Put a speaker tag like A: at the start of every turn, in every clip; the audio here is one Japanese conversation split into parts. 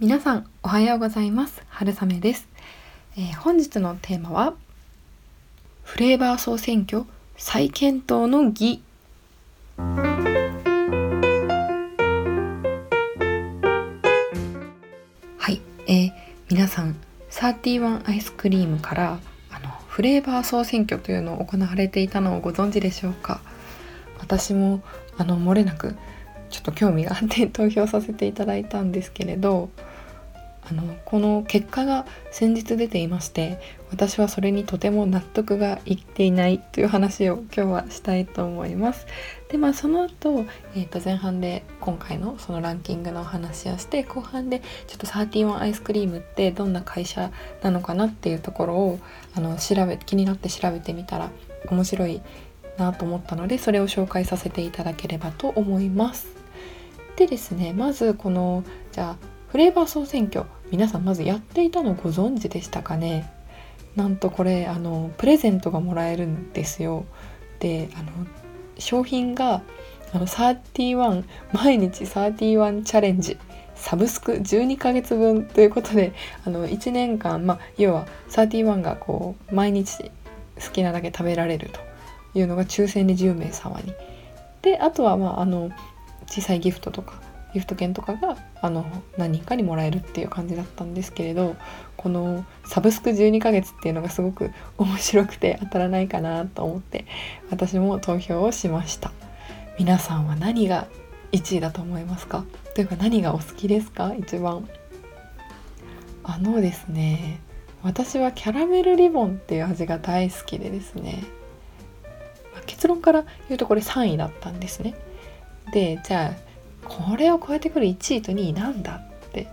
A: 皆さんおはようございます。春雨です、えー、本日のテーマはフレーバー総選挙再検討の儀。はい、えー、皆さん31アイスクリームからあのフレーバー総選挙というのを行われていたのをご存知でしょうか？私もあの漏れなくちょっと興味があって投票させていただいたんですけれどあのこの結果が先日出ていまして私はそれにとても納得がいっていないという話を今日はしたいと思います。でまあその後、えー、と前半で今回のそのランキングのお話をして後半でちょっと31アイスクリームってどんな会社なのかなっていうところをあの調べ気になって調べてみたら面白いなと思ったのでそれを紹介させていただければと思います。でですねまずこのじゃあフレーバー総選挙皆さんまずやっていたのご存知でしたかね？なんとこれあのプレゼントがもらえるんですよであの商品があの31毎日31チャレンジサブスク12ヶ月分ということであの1年間、まあ、要は31がこう毎日好きなだけ食べられるというのが抽選で10名様に。であとは、まあ、あの小さいギフトとかギフト券とかがあの何人かにもらえるっていう感じだったんですけれどこのサブスク12ヶ月っていうのがすごく面白くて当たらないかなと思って私も投票をしました。皆さんは何が1位だと思いますか？というか何がお好きですか？一番。あのですね私はキャラメルリボンっていう味が大好きでですね結論から言うとこれ3位だったんですね。でじゃあこれを超えてくる1位と2位なんだって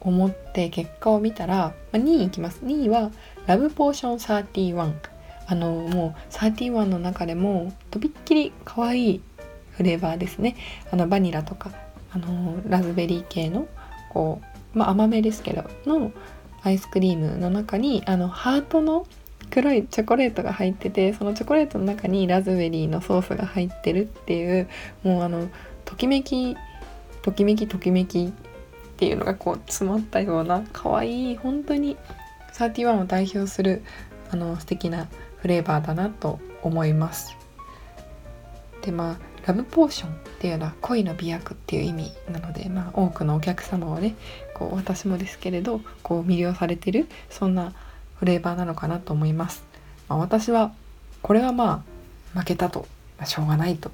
A: 思って結果を見たら、まあ、2位いきます。2位はラブポーション31あのもう31の中でもとびっきり可愛いフレーバーですね。あのバニラとかあのラズベリー系のこう、まあ、甘めですけどのアイスクリームの中にあのハートの黒いチョコレートが入っててそのチョコレートの中にラズベリーのソースが入ってるっていうもうあのときめきときめきときめきっていうのがこう詰まったような可愛いい本当に31を代表するあの素敵なフレーバーだなと思います。でまあラブポーションっていうのは恋の美薬っていう意味なので、まあ、多くのお客様をねこう私もですけれどこう魅了されてるそんなフレーバーなのかなと思います。まあ、私はこれはまあ負けたと、まあ、しょうがないと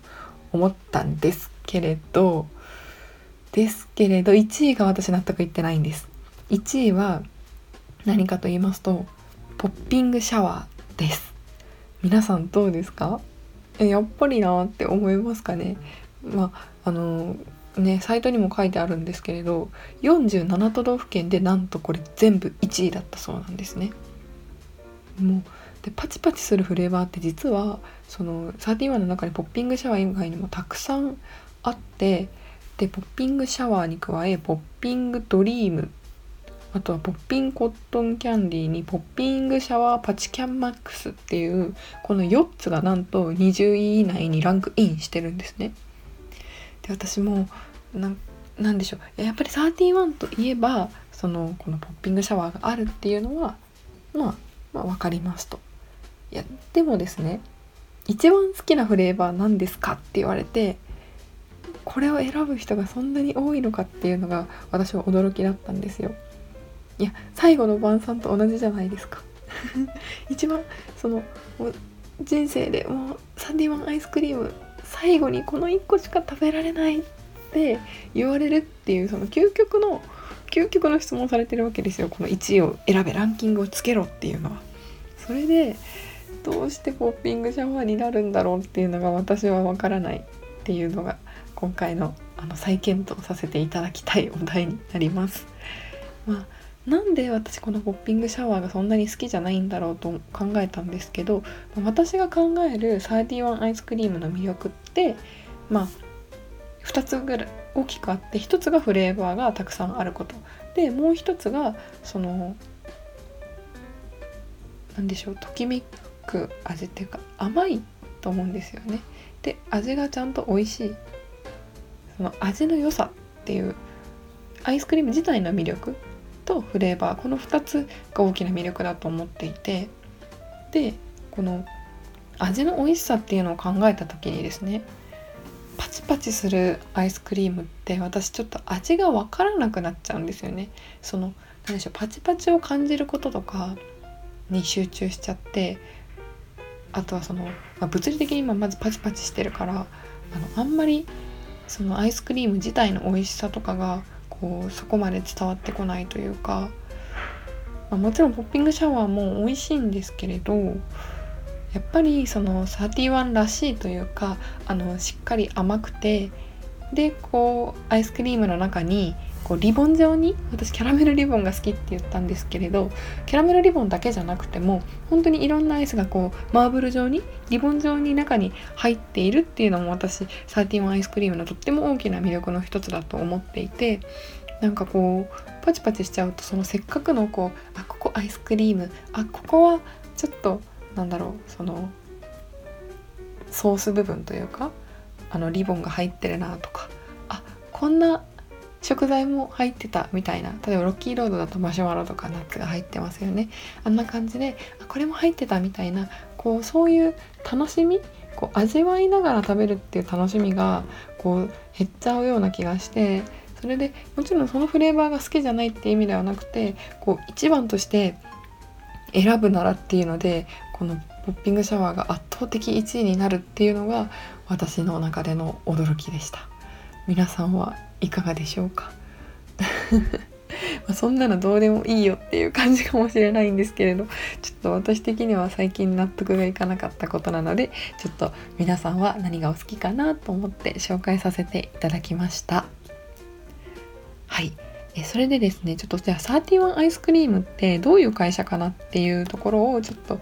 A: 思ったんですけれどですけれど1位が私納得いってないんです。1位は何かと言いますとポッピングシャワーです。皆さんどうですか？えやっぱりなって思いますかね？まああのねサイトにも書いてあるんですけれど47都道府県でなんとこれ全部1位だったそうなんですね。もうでパチパチするフレーバーって実はその31の中にポッピングシャワー以外にもたくさんあってでポッピングシャワーに加えポッピングドリームあとはポッピンコットンキャンディーにポッピングシャワーパチキャンマックスっていうこの4つがなんと20位以内にランクインしてるんですね。で私もななんでしょうやっぱり31といえばそのこのポッピングシャワーがあるっていうのはまあまあ、分かりますと。いやでもですね一番好きなフレーバー何ですかって言われてこれを選ぶ人がそんなに多いのかっていうのが私は驚きだったんですよ。いや最後の晩餐と同じじゃないですか。一番その人生でもうサンディワンアイスクリーム最後にこの1個しか食べられないって言われるっていうその究極の究極の質問されてるわけですよこの1位を選べランキングをつけろっていうのは。それでどうしてポッピングシャワーになるんだろうっていうのが私はわからないっていうのが今回のあの再検討させていただきたいお題になります。まあ、なんで私このポッピングシャワーがそんなに好きじゃないんだろうと考えたんですけど私が考える31アイスクリームの魅力ってまあ2つぐらい大きくあって1つがフレーバーがたくさんあること。でもう1つがその何でしょうときめく味っていうか甘いと思うんですよね。で味がちゃんと美味しい。その味の良さっていうアイスクリーム自体の魅力とフレーバーこの2つが大きな魅力だと思っていて。でこの味の美味しさっていうのを考えた時にですねパチパチするアイスクリームって私ちょっと味が分からなくなっちゃうんですよね。その何でしょうパチパチを感じることとかに集中しちゃってあとはその、まあ、物理的に今まずパチパチしてるからあのあんまりそのアイスクリーム自体の美味しさとかがこうそこまで伝わってこないというか、まあ、もちろんポッピングシャワーも美味しいんですけれどやっぱりその31らしいというかあのしっかり甘くてでこうアイスクリームの中にこうリボン状に私キャラメルリボンが好きって言ったんですけれどキャラメルリボンだけじゃなくても本当にいろんなアイスがこうマーブル状にリボン状に中に入っているっていうのも私31アイスクリームのとっても大きな魅力の一つだと思っていてなんかこうパチパチしちゃうとそのせっかくのこうあここアイスクリームあここはちょっとなんだろうそのソース部分というかあのリボンが入ってるなとかあこんな食材も入ってたみたいな例えばロッキーロードだとマシュマロとかナッツが入ってますよね。あんな感じであこれも入ってたみたいなこうそういう楽しみこう味わいながら食べるっていう楽しみがこう減っちゃうような気がしてそれでもちろんそのフレーバーが好きじゃないっていう意味ではなくてこう一番として選ぶならっていうのでこのポッピングシャワーが圧倒的1位になるっていうのが私の中での驚きでした。皆さんはいかがでしょうか？まそんなのどうでもいいよっていう感じかもしれないんですけれどちょっと私的には最近納得がいかなかったことなのでちょっと皆さんは何がお好きかなと思って紹介させていただきました。はい。えそれでですねちょっとじゃあ31アイスクリームってどういう会社かなっていうところをちょっと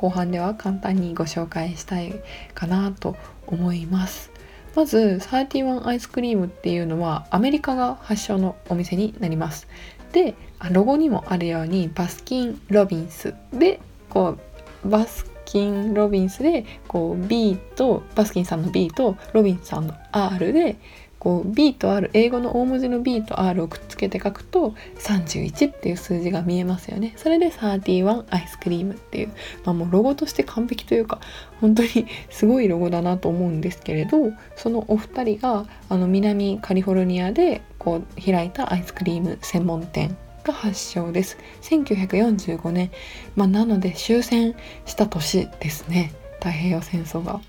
A: 後半では簡単にご紹介したいかなと思います。まず31アイスクリームっていうのはアメリカが発祥のお店になります。でロゴにもあるようにバスキン・ロビンス。でこうバスキン・ロビンスでこう B とバスキンさんの B とロビンさんの R でこう B と R 英語の大文字の B と R をくっつけて書くと31っていう数字が見えますよね。それで31アイスクリームっていう、まあ、もうロゴとして完璧というか本当にすごいロゴだなと思うんですけれどそのお二人があの南カリフォルニアでこう開いたアイスクリーム専門店が発祥です。1945年、まあ、なので終戦した年ですね。太平洋戦争が。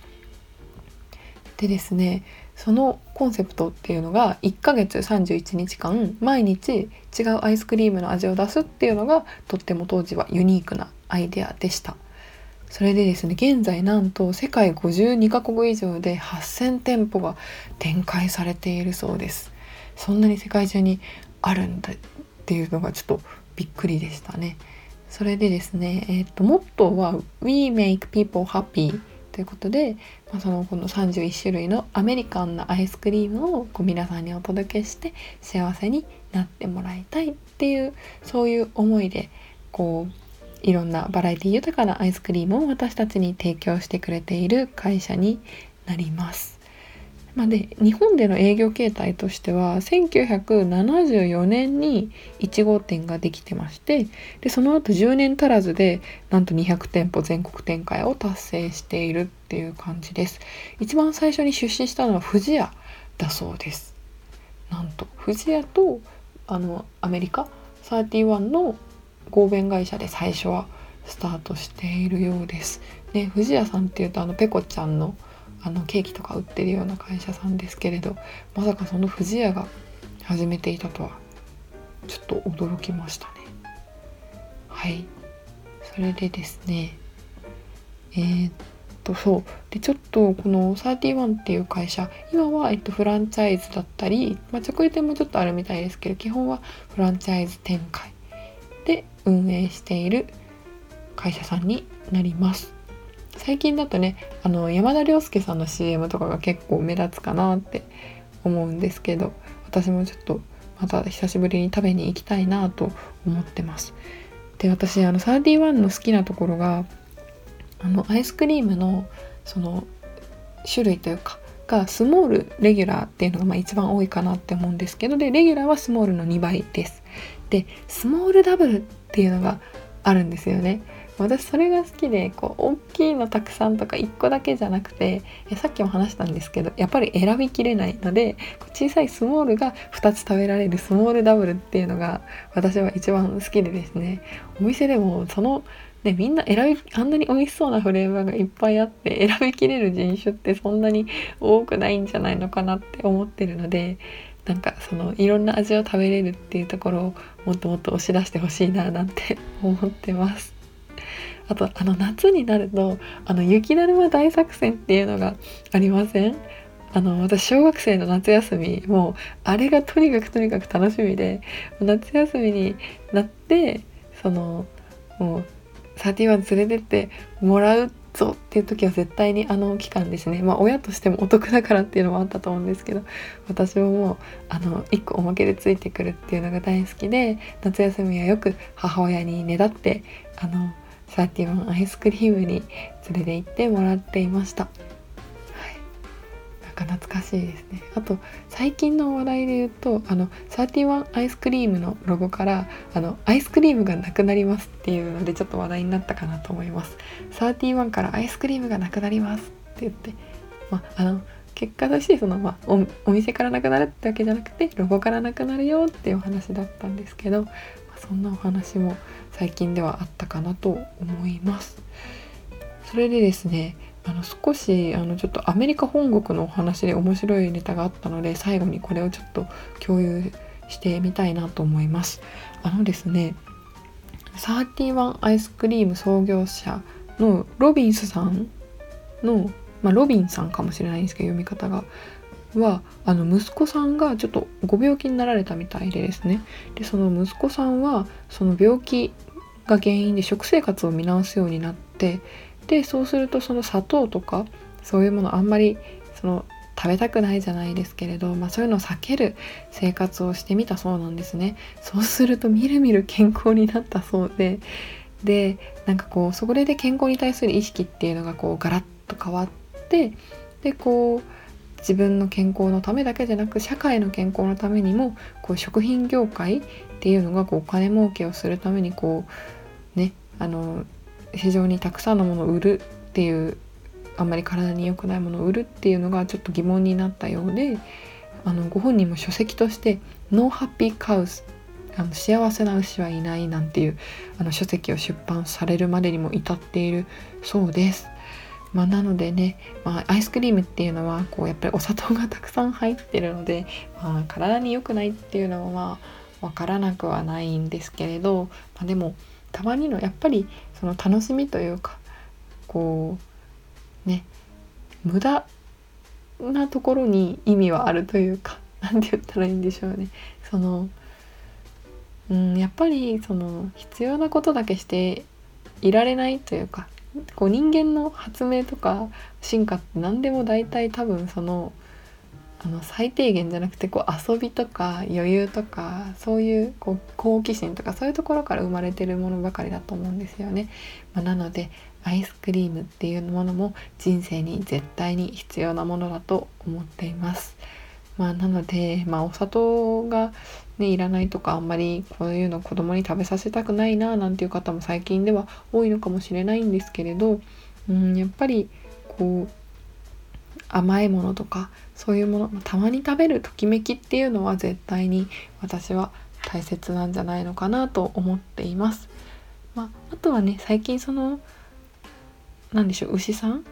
A: でですねそのコンセプトっていうのが1ヶ月31日間毎日違うアイスクリームの味を出すっていうのがとっても当時はユニークなアイデアでした。それでですね現在なんと世界52カ国以上で8,000店舗が展開されているそうです。そんなに世界中にあるんっていうのがちょっとびっくりでしたねそれでですね、えー、とモットーは「We make people happy」ということで、まあ、そのこの31種類のアメリカンなアイスクリームをこう皆さんにお届けして幸せになってもらいたいっていうそういう思いでこういろんなバラエティ豊かなアイスクリームを私たちに提供してくれている会社になります。まあ、で日本での営業形態としては1974年に1号店ができてましてでその後10年足らずでなんと200店舗全国展開を達成しているっていう感じです一番最初に出資したのは富士屋だそうですなんと富士屋とあのアメリカ31の合弁会社で最初はスタートしているようです。ね、富士屋さんっていうとあのペコちゃんのあのケーキとか売ってるような会社さんですけれどまさかその不二家が始めていたとはちょっと驚きましたね。はい。それでですねえー、っとそう。でちょっとこの31っていう会社今は、えっと、フランチャイズだったり、まあ、直営店もちょっとあるみたいですけど基本はフランチャイズ展開で運営している会社さんになります。最近だとねあの山田涼介さんの CM とかが結構目立つかなって思うんですけど私もちょっとまた久しぶりに食べに行きたいなと思ってます。で私あの31の好きなところがあのアイスクリームのその種類というかかスモールレギュラーっていうのがまあ一番多いかなって思うんですけどでレギュラーはスモールの2倍ですでスモールダブルっていうのがあるんですよね私それが好きでこう大きいのたくさんとか1個だけじゃなくてさっきも話したんですけどやっぱり選びきれないので小さいスモールが2つ食べられるスモールダブルっていうのが私は一番好きでですねお店でもそのね、みんな選びあんなに美味しそうなフレーバーがいっぱいあって選びきれる人種ってそんなに多くないんじゃないのかなって思ってるのでなんかそのいろんな味を食べれるっていうところをもっともっと押し出してほしいななんて思ってます。あとあの夏になるとあの雪だるま大作戦っていうのがありません？あの私小学生の夏休みもうあれがとにかくとにかく楽しみで夏休みになってそのもう31連れてってもらうぞっていう時は絶対にあの期間ですね。まあ親としてもお得だからっていうのもあったと思うんですけど私ももうあの1個おまけでついてくるっていうのが大好きで夏休みはよく母親にねだってあのサーティワンアイスクリームに連れて行ってもらっていました。はい、なんか懐かしいですね。あと最近の話題で言うとあのサーティワンアイスクリームのロゴからあのアイスクリームがなくなりますっていうのでちょっと話題になったかなと思います。サーティワンからアイスクリームがなくなりますって言って、まあ、の結果としてその、まあ、おお店からなくなるってわけじゃなくてロゴからなくなるよっていうお話だったんですけど、まあ、そんなお話も最近ではあったかなと思います。それでですねあの少しあのちょっとアメリカ本国のお話で面白いネタがあったので最後にこれをちょっと共有してみたいなと思います。あのですね31アイスクリーム創業者のロビンスさんの、まあ、ロビンさんかもしれないんですけど読み方がはあの息子さんがちょっとご病気になられたみたいでですねでその息子さんはその病気が原因で食生活を見直すようになってでそうするとその砂糖とかそういうものあんまりその食べたくないじゃないですけれど、まあ、そういうのを避ける生活をしてみたそうなんですね。そうするとみるみる健康になったそうででなんかこうそれで健康に対する意識っていうのがこうガラッと変わってでこう自分の健康のためだけじゃなく社会の健康のためにもこう食品業界っていうのがこうお金儲けをするためにこうねあの非常にたくさんのものを売るっていうあんまり体に良くないものを売るっていうのがちょっと疑問になったようであのご本人も書籍として「ノーハッピーカウス」あの幸せな牛はいないなんていうあの書籍を出版されるまでにも至っているそうです。まあ、なのでね、まあ、アイスクリームっていうのはこうやっぱりお砂糖が たくさん入ってるので、まあ、体に良くないっていうのはまあ分からなくはないんですけれど、まあ、でもたまにのやっぱりその楽しみというかこうね無駄なところに意味はあるというか 何て言ったらいいんでしょうね。そのうんやっぱりその必要なことだけしていられないというかこう人間の発明とか進化って何でも大体多分そのあの最低限じゃなくてこう遊びとか余裕とかそういうこう好奇心とかそういうところから生まれてるものばかりだと思うんですよね。まあ、なのでアイスクリームっていうものも人生に絶対に必要なものだと思っています。まあ、なので、まあ、お砂糖が、ね、いらないとかあんまりこういうの子供に食べさせたくないななんていう方も最近では多いのかもしれないんですけれど、うん、やっぱりこう甘いものとかそういうものたまに食べるときめきっていうのは絶対に私は大切なんじゃないのかなと思っています。まあ、あとはね最近その何でしょう牛さん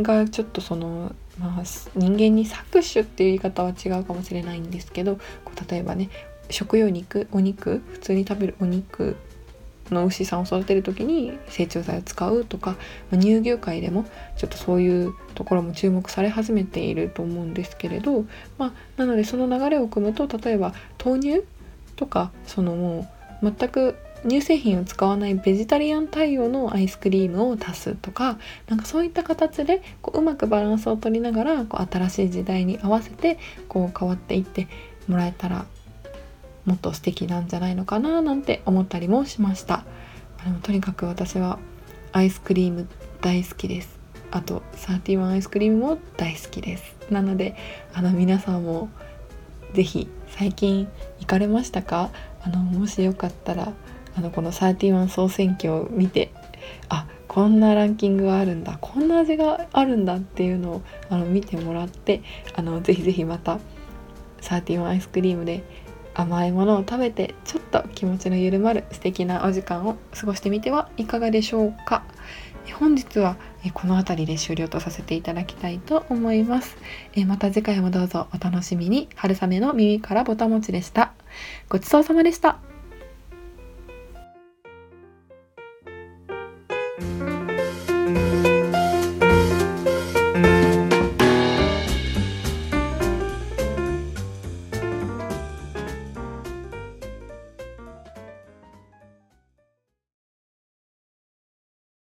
A: がちょっとその、まあ、人間に搾取っていう言い方は違うかもしれないんですけどこう例えばね食用肉お肉普通に食べるお肉の牛さんを育てる時に成長剤を使うとか、まあ、乳牛界でもちょっとそういうところも注目され始めていると思うんですけれど、まあ、なのでその流れを組むと例えば豆乳とかそのもう全く乳製品を使わないベジタリアン対応のアイスクリームを足すとかなんかそういった形でこううまくバランスを取りながらこう新しい時代に合わせてこう変わっていってもらえたらもっと素敵なんじゃないのかななんて思ったりもしました。でもとにかく私はアイスクリーム大好きです。あと31アイスクリームも大好きです。なのであの皆さんも是非最近行かれましたか？あのもしよかったらあのこの31総選挙を見てあこんなランキングがあるんだこんな味があるんだっていうのをあの見てもらってあのぜひぜひまた31アイスクリームで甘いものを食べてちょっと気持ちの緩まる素敵なお時間を過ごしてみてはいかがでしょうか。本日はこの辺りで終了とさせていただきたいと思います。また次回もどうぞお楽しみに。春雨の耳からぼたもちでした。ごちそうさまでした。